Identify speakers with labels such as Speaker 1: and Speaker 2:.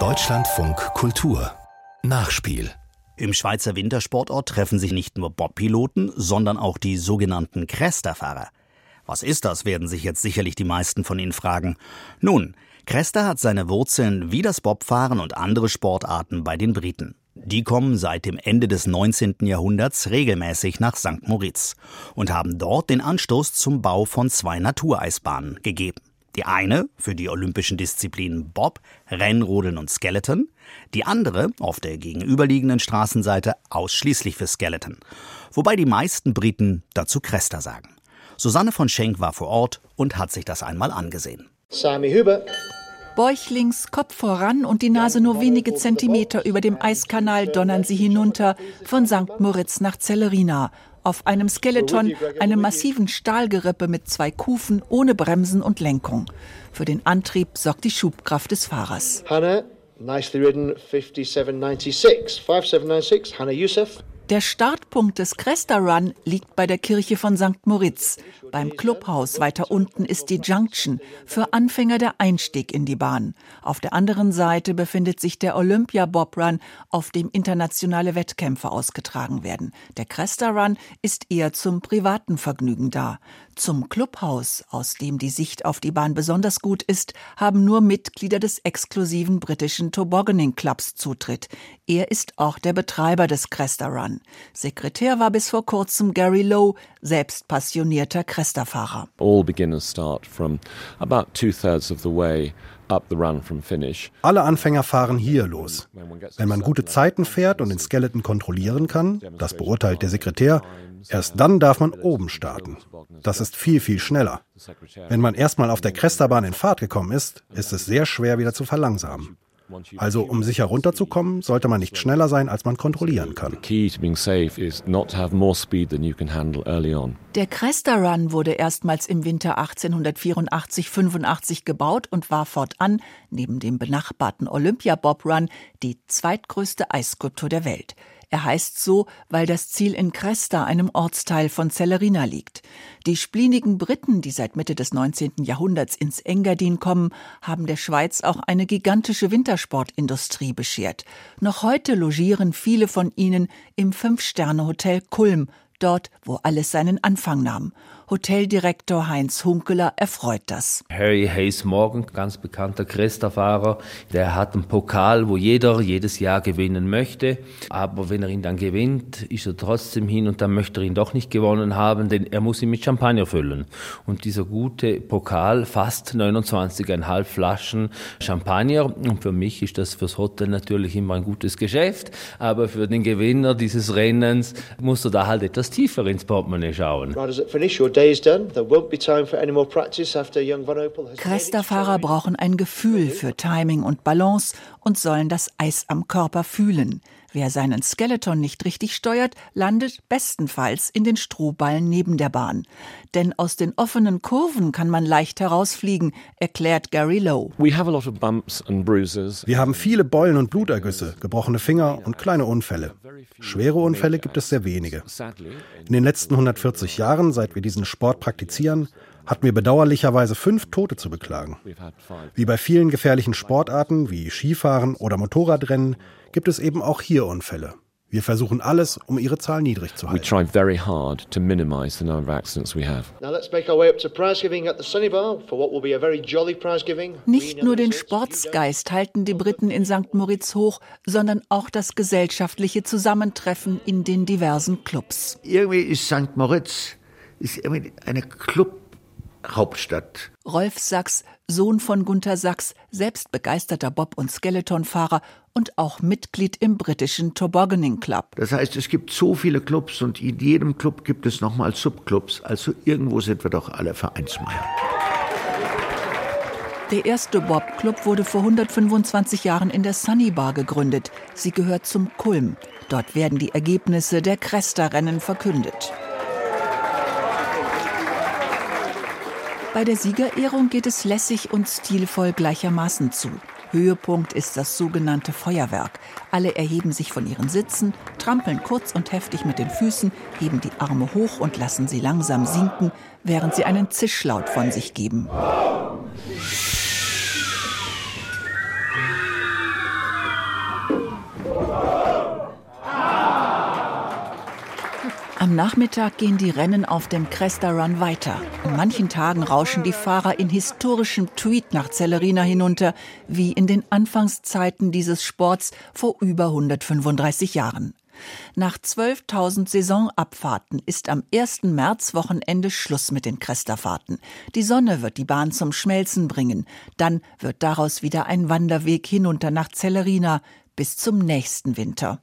Speaker 1: Deutschlandfunk Kultur Nachspiel
Speaker 2: im Schweizer Wintersportort treffen sich nicht nur Bobpiloten, sondern auch die sogenannten Cresta-Fahrer. Was ist das, werden sich jetzt sicherlich die meisten von Ihnen fragen. Nun, Cresta hat seine Wurzeln wie das Bobfahren und andere Sportarten bei den Briten. Die kommen seit dem Ende des 19. Jahrhunderts regelmäßig nach St. Moritz und haben dort den Anstoß zum Bau von zwei Natureisbahnen gegeben. Die eine für die olympischen Disziplinen Bob, Rennrodeln und Skeleton, die andere auf der gegenüberliegenden Straßenseite ausschließlich für Skeleton, wobei die meisten Briten dazu Cresta sagen. Susanne von Schenk war vor Ort und hat sich das einmal angesehen.
Speaker 3: Sami Hüber.
Speaker 4: Bäuchlings, Kopf voran und die Nase nur wenige Zentimeter über dem Eiskanal donnern sie hinunter von St. Moritz nach Zellerina auf einem Skeleton, einem massiven Stahlgerippe mit zwei Kufen ohne Bremsen und Lenkung. Für den Antrieb sorgt die Schubkraft des Fahrers.
Speaker 3: Hannah, nicely ridden, 5796. 5796, Hannah Youssef.
Speaker 4: Der Startpunkt des Cresta Run liegt bei der Kirche von St. Moritz. Beim Clubhaus weiter unten ist die Junction, für Anfänger der Einstieg in die Bahn. Auf der anderen Seite befindet sich der Olympia Bob Run, auf dem internationale Wettkämpfe ausgetragen werden. Der Cresta Run ist eher zum privaten Vergnügen da. Zum Clubhaus, aus dem die Sicht auf die Bahn besonders gut ist, haben nur Mitglieder des exklusiven britischen Tobogganing Clubs Zutritt. Er ist auch der Betreiber des Cresta Run. Sekretär war bis vor kurzem Gary Lowe, selbst passionierter Cresta-Fahrer.
Speaker 5: All beginners start from about two-thirds of the way
Speaker 6: alle Anfänger fahren hier los. Wenn man gute Zeiten fährt und den Skeleton kontrollieren kann, das beurteilt der Sekretär, erst dann darf man oben starten. Das ist viel, viel schneller. Wenn man erstmal auf der Cresta-Bahn in Fahrt gekommen ist, ist es sehr schwer wieder zu verlangsamen. Also um sicher runterzukommen, sollte man nicht schneller sein, als man kontrollieren kann.
Speaker 4: Der Cresta Run wurde erstmals im Winter 1884-85 gebaut und war fortan, neben dem benachbarten Olympia Bob Run, die zweitgrößte Eisskulptur der Welt. Er heißt so, weil das Ziel in Cresta, einem Ortsteil von Celerina, liegt. Die splinigen Briten, die seit Mitte des 19. Jahrhunderts ins Engadin kommen, haben der Schweiz auch eine gigantische Wintersportindustrie beschert. Noch heute logieren viele von ihnen im Fünf-Sterne-Hotel Kulm, dort, wo alles seinen Anfang nahm. Hoteldirektor Heinz Hunkeler erfreut das.
Speaker 7: Harry Hayes Morgan, ganz bekannter Cresta-Fahrer, der hat einen Pokal, wo jeder jedes Jahr gewinnen möchte. Aber wenn er ihn dann gewinnt, ist er trotzdem hin und dann möchte er ihn doch nicht gewonnen haben, denn er muss ihn mit Champagner füllen. Und dieser gute Pokal fasst 29,5 Flaschen Champagner. Und für mich ist das fürs Hotel natürlich immer ein gutes Geschäft. Aber für den Gewinner dieses Rennens muss er da halt etwas tiefer ins Portemonnaie schauen.
Speaker 4: Cresta-Fahrer brauchen ein Gefühl für Timing und Balance und sollen das Eis am Körper fühlen. Wer seinen Skeleton nicht richtig steuert, landet bestenfalls in den Strohballen neben der Bahn. Denn aus den offenen Kurven kann man leicht herausfliegen, erklärt Gary Lowe.
Speaker 6: Wir haben viele Beulen und Blutergüsse, gebrochene Finger und kleine Unfälle. Schwere Unfälle gibt es sehr wenige. In den letzten 140 Jahren, seit wir diesen Sport praktizieren, hatten wir bedauerlicherweise fünf Tote zu beklagen. Wie bei vielen gefährlichen Sportarten wie Skifahren oder Motorradrennen gibt es eben auch hier Unfälle. Wir versuchen alles, um ihre Zahl niedrig zu halten.
Speaker 4: Nicht nur den Sportsgeist halten die Briten in St. Moritz hoch, sondern auch das gesellschaftliche Zusammentreffen in den diversen Clubs.
Speaker 8: Irgendwie ist St. Moritz ist irgendwie eine Club Hauptstadt.
Speaker 4: Rolf Sachs, Sohn von Gunther Sachs, selbst begeisterter Bob- und Skeletonfahrer und auch Mitglied im britischen Tobogganing Club.
Speaker 8: Das heißt, es gibt so viele Clubs und in jedem Club gibt es nochmal Subclubs. Also irgendwo sind wir doch alle Vereinsmeier.
Speaker 4: Der erste Bob-Club wurde vor 125 Jahren in der Sunny Bar gegründet. Sie gehört zum Kulm. Dort werden die Ergebnisse der Cresta-Rennen verkündet. Bei der Siegerehrung geht es lässig und stilvoll gleichermaßen zu. Höhepunkt ist das sogenannte Feuerwerk. Alle erheben sich von ihren Sitzen, trampeln kurz und heftig mit den Füßen, heben die Arme hoch und lassen sie langsam sinken, während sie einen Zischlaut von sich geben. Am Nachmittag gehen die Rennen auf dem Cresta Run weiter. An manchen Tagen rauschen die Fahrer in historischem Tweet nach Zellerina hinunter, wie in den Anfangszeiten dieses Sports vor über 135 Jahren. Nach 12.000 Saisonabfahrten ist am 1. Märzwochenende Schluss mit den Cresterfahrten. Die Sonne wird die Bahn zum Schmelzen bringen. Dann wird daraus wieder ein Wanderweg hinunter nach Zellerina bis zum nächsten Winter.